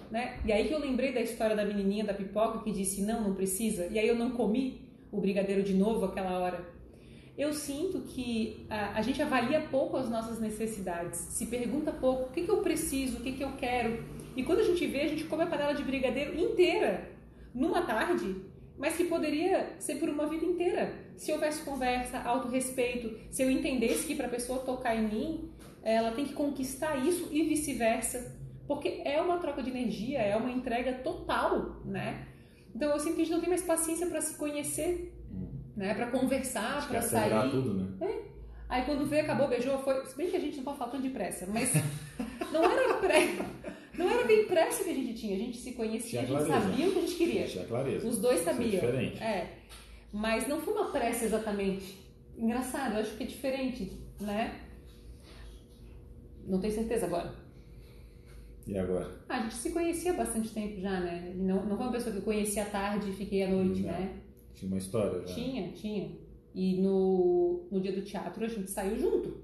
Né? E aí que eu lembrei da história da menininha da pipoca que disse não, não precisa. E aí eu não comi o brigadeiro de novo aquela hora. Eu sinto que a, a gente avalia pouco as nossas necessidades, se pergunta pouco o que, que eu preciso, o que, que eu quero. E quando a gente vê, a gente come a panela de brigadeiro inteira numa tarde, mas que poderia ser por uma vida inteira. Se houvesse conversa, autorrespeito, se eu entendesse que para a pessoa tocar em mim, ela tem que conquistar isso e vice-versa, porque é uma troca de energia, é uma entrega total, né? Então eu sinto que a gente não tem mais paciência para se conhecer. Né? Para conversar, para sair. tudo, né? É. Aí quando veio, acabou, beijou, foi. Se bem que a gente não pode falar tanto de pressa, mas não era pressa. Não era bem pressa que a gente tinha, a gente se conhecia, tinha a gente clareza. sabia o que a gente queria. Tinha clareza. Os dois sabiam. Isso é diferente. É. Mas não foi uma pressa exatamente. Engraçado, eu acho que é diferente, né? Não tenho certeza agora. E agora? Ah, a gente se conhecia há bastante tempo já, né? Não, não foi uma pessoa que eu conheci à tarde e fiquei à noite, não. né? Tinha uma história já. Tinha, tinha. E no, no dia do teatro a gente saiu junto.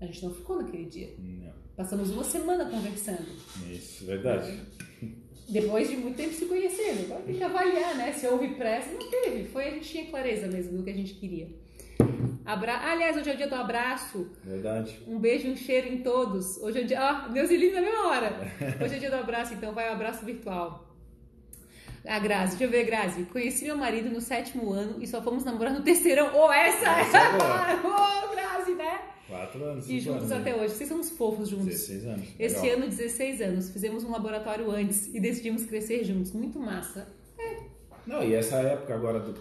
A gente não ficou naquele dia. Não. Passamos uma semana conversando. Isso, verdade. Depois de muito tempo se conhecendo. Agora tem que avaliar, né? Se houve pressa. Não teve. Foi, a gente tinha clareza mesmo do que a gente queria. Abra... Aliás, hoje é o dia do abraço. Verdade. Um beijo e um cheiro em todos. Hoje é o dia. Ó, oh, Deus e na mesma hora. Hoje é o dia do abraço, então vai o um abraço virtual. A Grazi, deixa eu ver, Grazi. Conheci meu marido no sétimo ano e só fomos namorar no terceirão. Ô, oh, essa! Essa é Ô, oh, Grazi, né? Quatro anos. E juntos anos, até hoje. Vocês são uns fofos juntos. 16 anos. Esse Legal. ano, 16 anos. Fizemos um laboratório antes e decidimos crescer juntos. Muito massa. É. Não, e essa época agora do,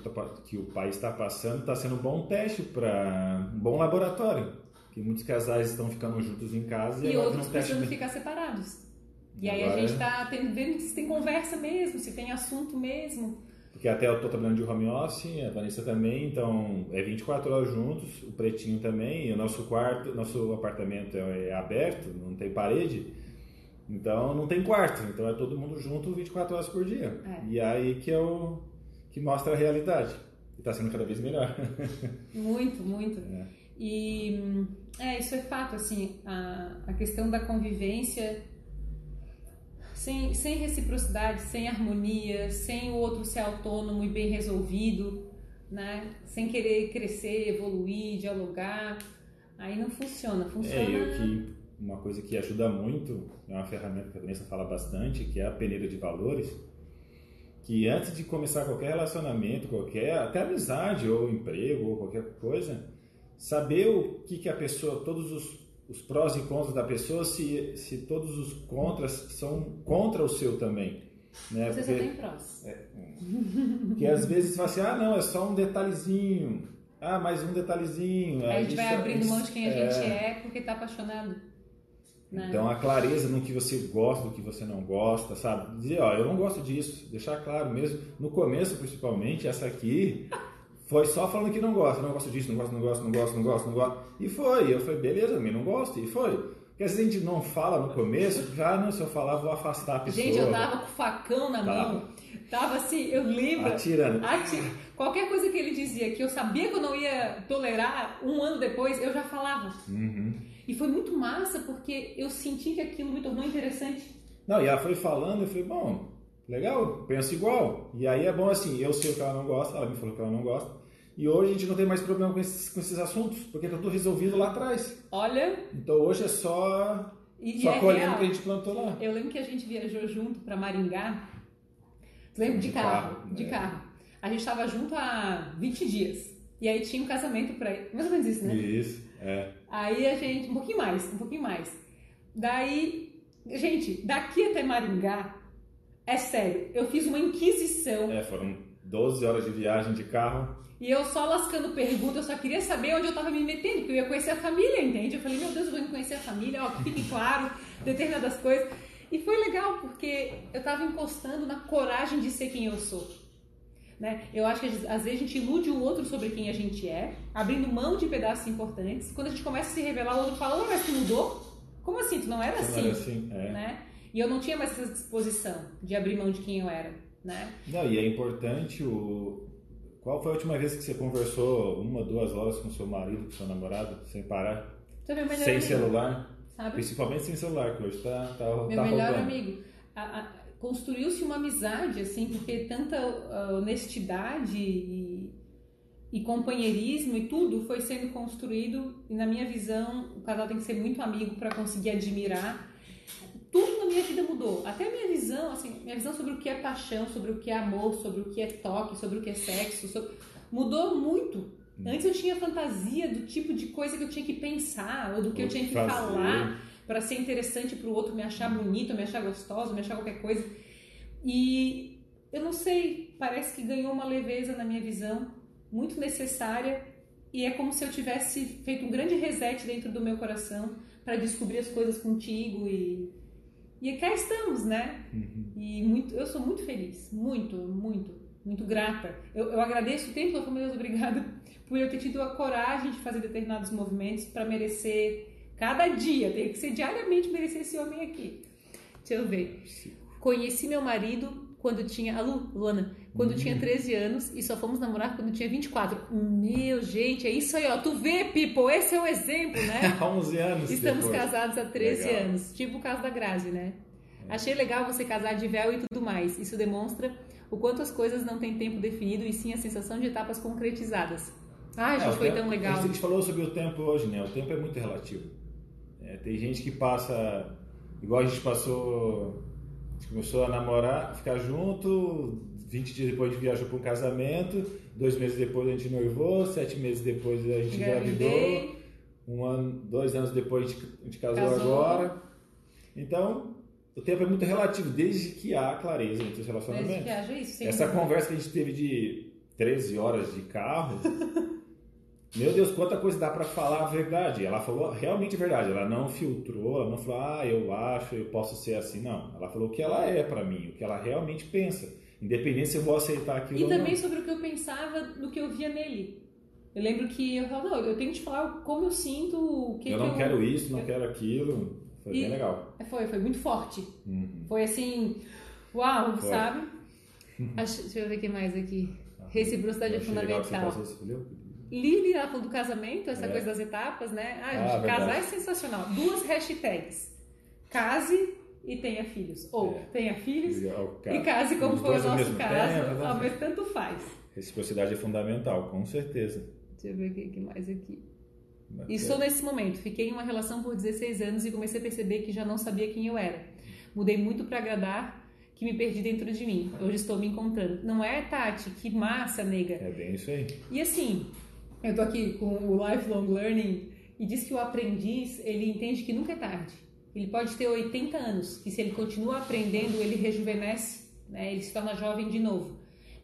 que o pai está passando está sendo um bom teste para um bom laboratório. Que muitos casais estão ficando juntos em casa e, e outros precisam ficar separados. E agora... aí a gente está vendo se tem conversa mesmo, se tem assunto mesmo. Porque até eu estou trabalhando de home office, a Vanessa também, então é 24 horas juntos, o Pretinho também, e o nosso quarto, nosso apartamento é, é aberto, não tem parede, então não tem quarto, então é todo mundo junto 24 horas por dia. É. E aí que é o que mostra a realidade. E está sendo cada vez melhor. Muito, muito. É. E é, isso é fato, assim, a, a questão da convivência sem, sem reciprocidade, sem harmonia, sem o outro ser autônomo e bem resolvido, né? sem querer crescer, evoluir, dialogar, aí não funciona. Funciona. É, eu que uma coisa que ajuda muito, é uma ferramenta que a Vanessa fala bastante, que é a peneira de valores, que antes de começar qualquer relacionamento, qualquer, até amizade ou emprego ou qualquer coisa, saber o que, que a pessoa, todos os os prós e contras da pessoa se, se todos os contras são contra o seu também. Né? Você porque, só tem prós. É, porque às vezes você fala assim, ah não, é só um detalhezinho. Ah, mais um detalhezinho. Aí a gente vai abrindo mão de quem a é... gente é porque está apaixonado. Né? Então a clareza no que você gosta, do que você não gosta, sabe? Dizer, ó, eu não gosto disso, deixar claro mesmo. No começo, principalmente, essa aqui foi só falando que não gosta, não gosto disso, não gosto, não gosto, não gosto, não gosto, não gosto. E foi. Eu falei, beleza, também não gosto. E foi. Porque às vezes a gente não fala no começo, já não, se eu falar, vou afastar a pessoa. Gente, eu tava com o facão na tava. mão. Tava assim, eu lembro. Atirando. Ati... Qualquer coisa que ele dizia que eu sabia que eu não ia tolerar, um ano depois, eu já falava. Uhum. E foi muito massa porque eu senti que aquilo me tornou interessante. Não, e ela foi falando, eu falei, bom, Legal, penso igual. E aí é bom assim, eu sei o que ela não gosta, ela me falou que ela não gosta. E hoje a gente não tem mais problema com esses, com esses assuntos, porque tá tudo resolvido lá atrás. Olha. Então hoje é só, e, só é colhendo o que a gente plantou lá. Eu lembro que a gente viajou junto para Maringá. Lembro de, de carro, carro, de é. carro. A gente estava junto há 20 dias. E aí tinha um casamento pra ir. Mais ou menos isso, né? Isso, é. Aí a gente, um pouquinho mais, um pouquinho mais. Daí, gente, daqui até Maringá, é sério, eu fiz uma inquisição. É, foram 12 horas de viagem de carro. E eu só lascando pergunta, eu só queria saber onde eu tava me metendo, porque eu ia conhecer a família, entende? Eu falei, meu Deus, eu vou conhecer a família, ó, que fique claro, determinadas coisas. E foi legal, porque eu tava encostando na coragem de ser quem eu sou. Né? Eu acho que às vezes a gente ilude o outro sobre quem a gente é, abrindo mão de pedaços importantes. Quando a gente começa a se revelar, o outro fala, oh, mas tu mudou? Como assim? Tu não era Não assim? era assim, é. Né? E eu não tinha mais essa disposição de abrir mão de quem eu era. Né? Não, e é importante o. Qual foi a última vez que você conversou uma, duas horas com seu marido, com seu namorado, sem parar? Tu meu melhor sem amigo, celular? Sabe? Principalmente sem celular, que hoje tá, tá, Meu tá melhor roubando. amigo. A- a- Construiu-se uma amizade, assim, porque tanta ah, honestidade e, e companheirismo e tudo foi sendo construído. E na minha visão, o casal tem que ser muito amigo para conseguir admirar. Tudo na minha vida mudou. Até a minha visão, assim, minha visão sobre o que é paixão, sobre o que é amor, sobre o que é toque, sobre o que é sexo, sobre- mudou muito. Antes eu tinha fantasia do tipo de coisa que eu tinha que pensar ou do que eu tinha que Fazer. falar para ser interessante para o outro me achar bonito, me achar gostoso, me achar qualquer coisa. E eu não sei, parece que ganhou uma leveza na minha visão, muito necessária, e é como se eu tivesse feito um grande reset dentro do meu coração para descobrir as coisas contigo e e cá estamos, né? Uhum. E muito, eu sou muito feliz, muito, muito, muito grata. Eu, eu agradeço o tempo todo, meu Deus, obrigada por eu ter tido a coragem de fazer determinados movimentos para merecer cada dia, tem que ser diariamente merecer esse homem aqui. Deixa eu ver. Conheci meu marido quando tinha. A Lu, Luana, quando Hum. tinha 13 anos e só fomos namorar quando tinha 24. Meu, gente, é isso aí, ó. Tu vê, people, esse é o exemplo, né? Há 11 anos Estamos depois. casados há 13 Legal. anos, tipo o caso da Grazi, né? Achei legal você casar de véu e tudo mais. Isso demonstra o quanto as coisas não têm tempo definido e sim a sensação de etapas concretizadas. Ai, É, gente, foi tempo- tão legal. A gente falou sobre o tempo hoje, né? O tempo é muito relativo. É, tem gente que passa, igual a gente passou, a gente começou a namorar, ficar junto, 20 dias depois a gente viajou para um casamento, dois meses depois a gente noivou, sete meses depois a gente engravidou, um ano, dois anos depois a gente, a gente casou, Casou. agora. Então, o tempo é muito relativo, desde que há clareza entre os Desde relacionamentos. que haja isso. sem Essa conversa que a gente teve de 13 horas de carro, meu Deus, quanta coisa dá pra falar a verdade. Ela falou realmente a verdade. Ela não filtrou, ela não falou, ah, eu acho, eu posso ser assim. Não. Ela falou o que ela é pra mim, o que ela realmente pensa. Independente se eu vou aceitar aquilo E ou também não. sobre o que eu pensava do que eu via nele. Eu lembro que eu falava, não, eu tenho que te falar como eu sinto, o que Eu que não quero isso, não quero aquilo. Foi E- bem legal. Foi, foi muito forte. Uhum. Foi assim, uau, Foi. sabe? Acho- deixa eu ver o que mais aqui. Reciprocidade é Eu achei legal que você fundamental. Lili, ela falou do casamento, essa É. coisa das etapas, né? Ah, Ah, gente, casar é sensacional. Duas hashtags. Case e tenha filhos. Ou É. tenha filhos Legal, e case como foi o nosso mesmo caso. tempo? Ah, mas tanto faz. Reciprocidade é fundamental, com certeza. Deixa eu ver o que, que mais aqui. E estou nesse momento. Fiquei em uma relação por 16 anos e comecei a perceber que já não sabia quem eu era. Mudei muito para agradar, que me perdi dentro de mim. Hoje estou me encontrando. Não é, Tati? Que massa, nega. É bem isso aí. E assim, eu tô aqui com o lifelong learning e diz que o aprendiz, ele entende que nunca é tarde. Ele pode ter 80 anos, que se ele continua aprendendo, ele rejuvenesce, né? Ele se torna jovem de novo.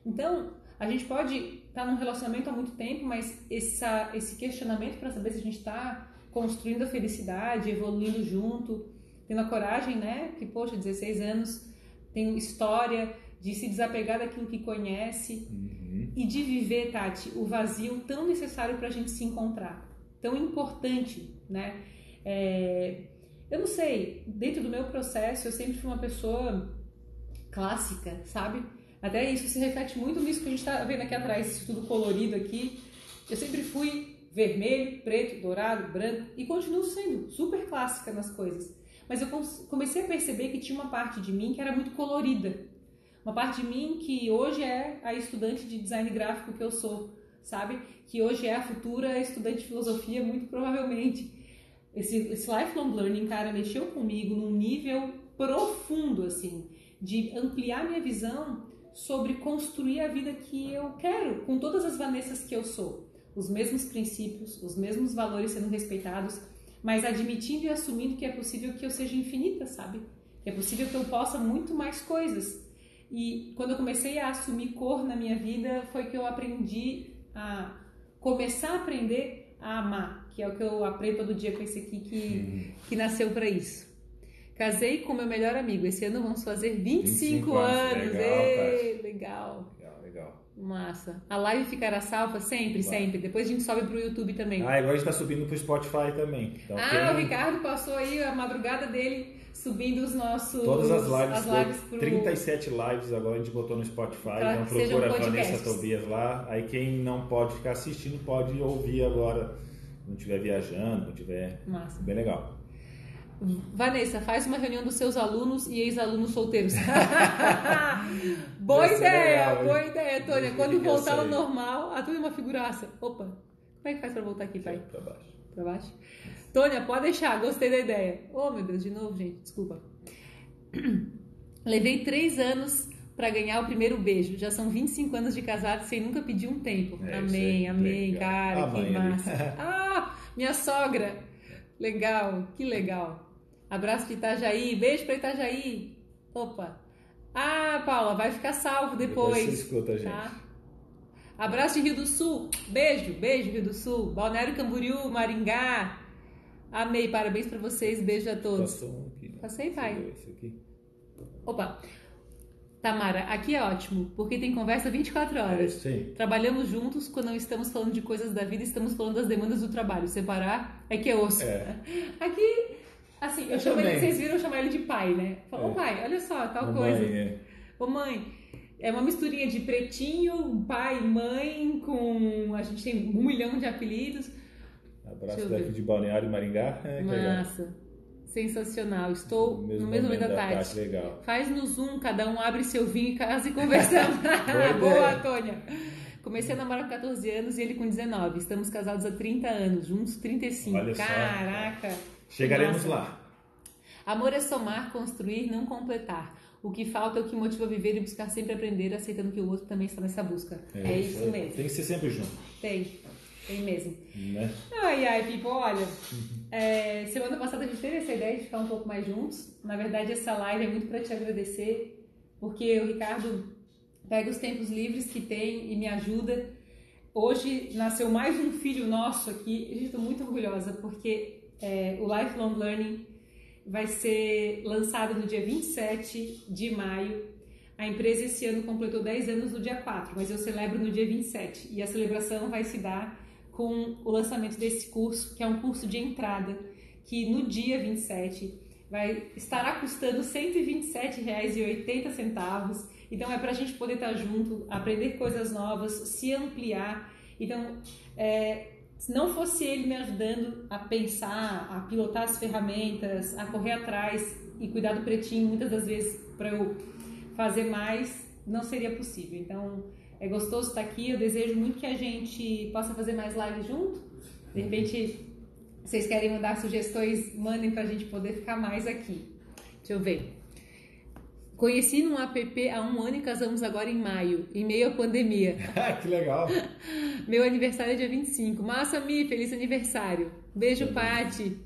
Então, a gente pode estar num relacionamento há muito tempo, mas essa, esse questionamento para saber se a gente está construindo a felicidade, evoluindo junto, tendo a coragem, né? Que, poxa, 16 anos, tem história de se desapegar daquilo que conhece, Uhum. e de viver, Tati, o vazio tão necessário para a gente se encontrar, tão importante, né? É, eu não sei, dentro do meu processo, eu sempre fui uma pessoa clássica, sabe? Até isso se reflete muito nisso que a gente está vendo aqui atrás, isso tudo colorido aqui. Eu sempre fui vermelho, preto, dourado, branco e continuo sendo super clássica nas coisas. Mas eu comecei a perceber que tinha uma parte de mim que era muito colorida. Uma parte de mim que hoje é a estudante de design gráfico que eu sou, sabe? Que hoje é a futura estudante de filosofia, muito provavelmente. Esse, esse lifelong learning, cara, mexeu comigo num nível profundo, assim, de ampliar minha visão sobre construir a vida que eu quero, com todas as Vanessas que eu sou. os mesmos princípios, os mesmos valores sendo respeitados, mas admitindo e assumindo que é possível que eu seja infinita, sabe? Que é possível que eu possa muito mais coisas. E quando eu comecei a assumir cor na minha vida, foi que eu aprendi a começar a aprender a amar, que é o que eu aprendo todo dia com esse aqui que, que nasceu para isso. Casei com meu melhor amigo. Esse ano vamos fazer 25, 25 anos. Legal, Ei, legal. Legal, legal. Massa. A live ficará salva sempre, Vai. sempre. Depois a gente sobe pro YouTube também. Ah, agora a gente tá subindo pro Spotify também. Então, ah, quem... o Ricardo passou aí a madrugada dele subindo os nossos. Todas as lives. As lives pro... 37 lives agora a gente botou no Spotify. Pra então procura a Vanessa Tobias lá. Aí quem não pode ficar assistindo pode ouvir agora. Não estiver viajando, não estiver. Massa. Bem legal. Vanessa, faz uma reunião dos seus alunos e ex-alunos solteiros. boa ideia, legal, boa ideia, Tônia. Quando voltar ao normal, a Tônia é uma figuraça. Opa, como é que faz pra voltar aqui, pai? Pra baixo. Pra baixo? Tônia, pode deixar, gostei da ideia. Oh, meu Deus, de novo, gente, desculpa. Levei três anos para ganhar o primeiro beijo. Já são 25 anos de casado sem nunca pedir um tempo. É, amém, amém, legal. cara, ah, que massa. ah, minha sogra. Legal, que legal. Abraço de Itajaí, beijo para Itajaí. Opa. Ah, Paula, vai ficar salvo depois. Depois você escuta, gente. Tá? Abraço de Rio do Sul. Beijo, beijo Rio do Sul. Balneário Camboriú, Maringá. Amei, parabéns para vocês. Beijo a todos. Passou um aqui. Né? Passei, pai. Opa. Tamara, aqui é ótimo, porque tem conversa 24 horas. É, sim. Trabalhamos juntos, quando não estamos falando de coisas da vida, estamos falando das demandas do trabalho. Separar é que é osso. É. Aqui Assim, eu, eu chamo ele, vocês viram eu chamar ele de pai, né? Falou, é. pai, olha só, tal coisa. É. Ô mãe, é uma misturinha de pretinho, pai, mãe, com. A gente tem um milhão de apelidos. Abraço daqui ver. de Balneário Maringá. É, Massa. Sensacional. Estou no mesmo, no mesmo momento da tarde. tarde. Legal. Faz no Zoom, cada um abre seu vinho em casa e conversamos. Boa, Tônia. Comecei a namorar com 14 anos e ele com 19. Estamos casados há 30 anos, juntos 35. Olha Caraca! Só. Chegaremos lá. Amor é somar, construir, não completar. O que falta é o que motiva a viver e buscar sempre aprender, aceitando que o outro também está nessa busca. É, é isso mesmo. Tem que ser sempre junto. Tem. Tem mesmo. Né? Ai, ai, Pipo, olha. É, semana passada a gente teve essa ideia de ficar um pouco mais juntos. Na verdade, essa live é muito para te agradecer, porque o Ricardo pega os tempos livres que tem e me ajuda. Hoje nasceu mais um filho nosso aqui. Eu estou muito orgulhosa, porque é, o Lifelong Learning vai ser lançado no dia 27 de maio. A empresa esse ano completou 10 anos no dia 4, mas eu celebro no dia 27. E a celebração vai se dar com o lançamento desse curso, que é um curso de entrada, que no dia 27 vai estará custando R$ 127,80. Então é para a gente poder estar junto, aprender coisas novas, se ampliar. Então, é, se não fosse ele me ajudando a pensar, a pilotar as ferramentas, a correr atrás e cuidar do pretinho, muitas das vezes para eu fazer mais, não seria possível. Então, é gostoso estar aqui. Eu desejo muito que a gente possa fazer mais lives junto. De repente, vocês querem mandar sugestões, mandem para a gente poder ficar mais aqui. Deixa eu ver. Conheci num app há um ano e casamos agora em maio, em meio à pandemia. que legal! Meu aniversário é dia 25. Massa, Mi, feliz aniversário. Beijo, Pati.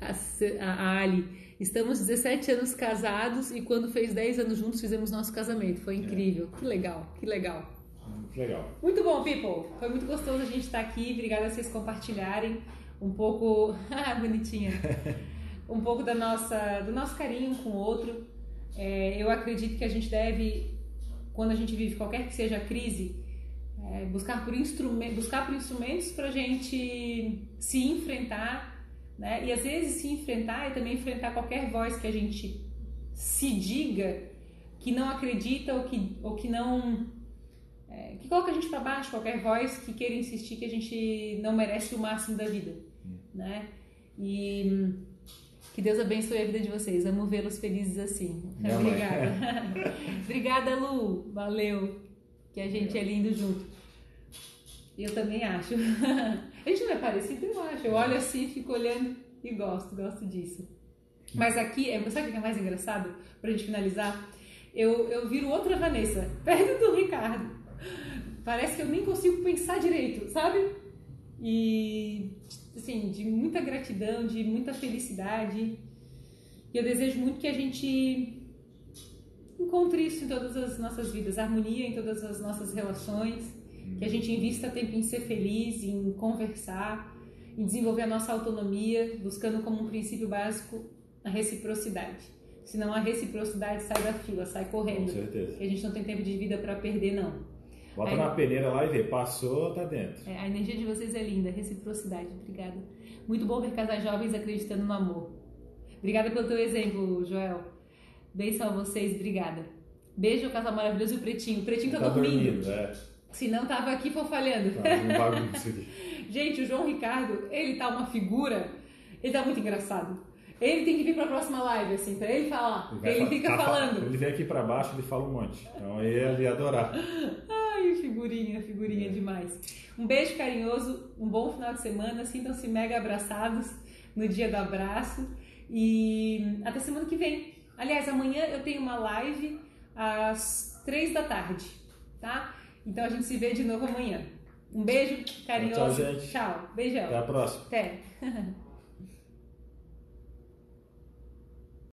A, a Ali. Estamos 17 anos casados e quando fez 10 anos juntos fizemos nosso casamento. Foi incrível. É. Que legal, que legal. Muito legal. Muito bom, people. Foi muito gostoso a gente estar aqui. Obrigada a vocês compartilharem um pouco. Ah, bonitinha. um pouco da nossa, do nosso carinho com o outro. É, eu acredito que a gente deve, quando a gente vive qualquer que seja a crise, é, buscar, por instrument, buscar por instrumentos para a gente se enfrentar, né? E às vezes se enfrentar e também enfrentar qualquer voz que a gente se diga que não acredita ou que, ou que não é, que coloca a gente para baixo, qualquer voz que queira insistir que a gente não merece o máximo da vida, né? E que Deus abençoe a vida de vocês. Amo vê-los felizes assim. Minha Obrigada. Obrigada, Lu. Valeu. Que a gente é lindo junto. Eu também acho. A gente não é parecido, eu acho. Eu olho assim, fico olhando e gosto, gosto disso. Mas aqui, é, sabe o que é mais engraçado? Pra gente finalizar, eu, eu viro outra Vanessa, perto do Ricardo. parece que eu nem consigo pensar direito, sabe? E, assim, de muita gratidão, de muita felicidade. E eu desejo muito que a gente encontre isso em todas as nossas vidas, harmonia em todas as nossas relações, que a gente invista tempo em ser feliz, em conversar, em desenvolver a nossa autonomia, buscando como um princípio básico a reciprocidade. Senão a reciprocidade sai da fila, sai correndo. Com certeza. E a gente não tem tempo de vida para perder, não. Bota na peneira lá e vê, passou, tá dentro. É, a energia de vocês é linda, reciprocidade, obrigada. Muito bom ver casais jovens acreditando no amor. Obrigada pelo teu exemplo, Joel. Beijo a vocês, obrigada. Beijo, casal maravilhoso e o Pretinho. O Pretinho tá, Tá dormindo. dormindo, é. Se não, tava aqui fofalhando. Tá um aqui. Gente, o João Ricardo, ele tá uma figura, ele tá muito engraçado. Ele tem que vir pra próxima live, assim, pra ele falar. Ele fa- fica tá fa- falando. Ele vem aqui pra baixo, ele fala um monte. Então aí ele ia adorar. Ai, figurinha, figurinha demais. Um beijo carinhoso, um bom final de semana. Sintam-se mega abraçados no dia do abraço. E até semana que vem. Aliás, amanhã eu tenho uma live às três da tarde, tá? Então a gente se vê de novo amanhã. Um beijo carinhoso. Tchau, gente. Tchau. Beijão. Até a próxima. Até.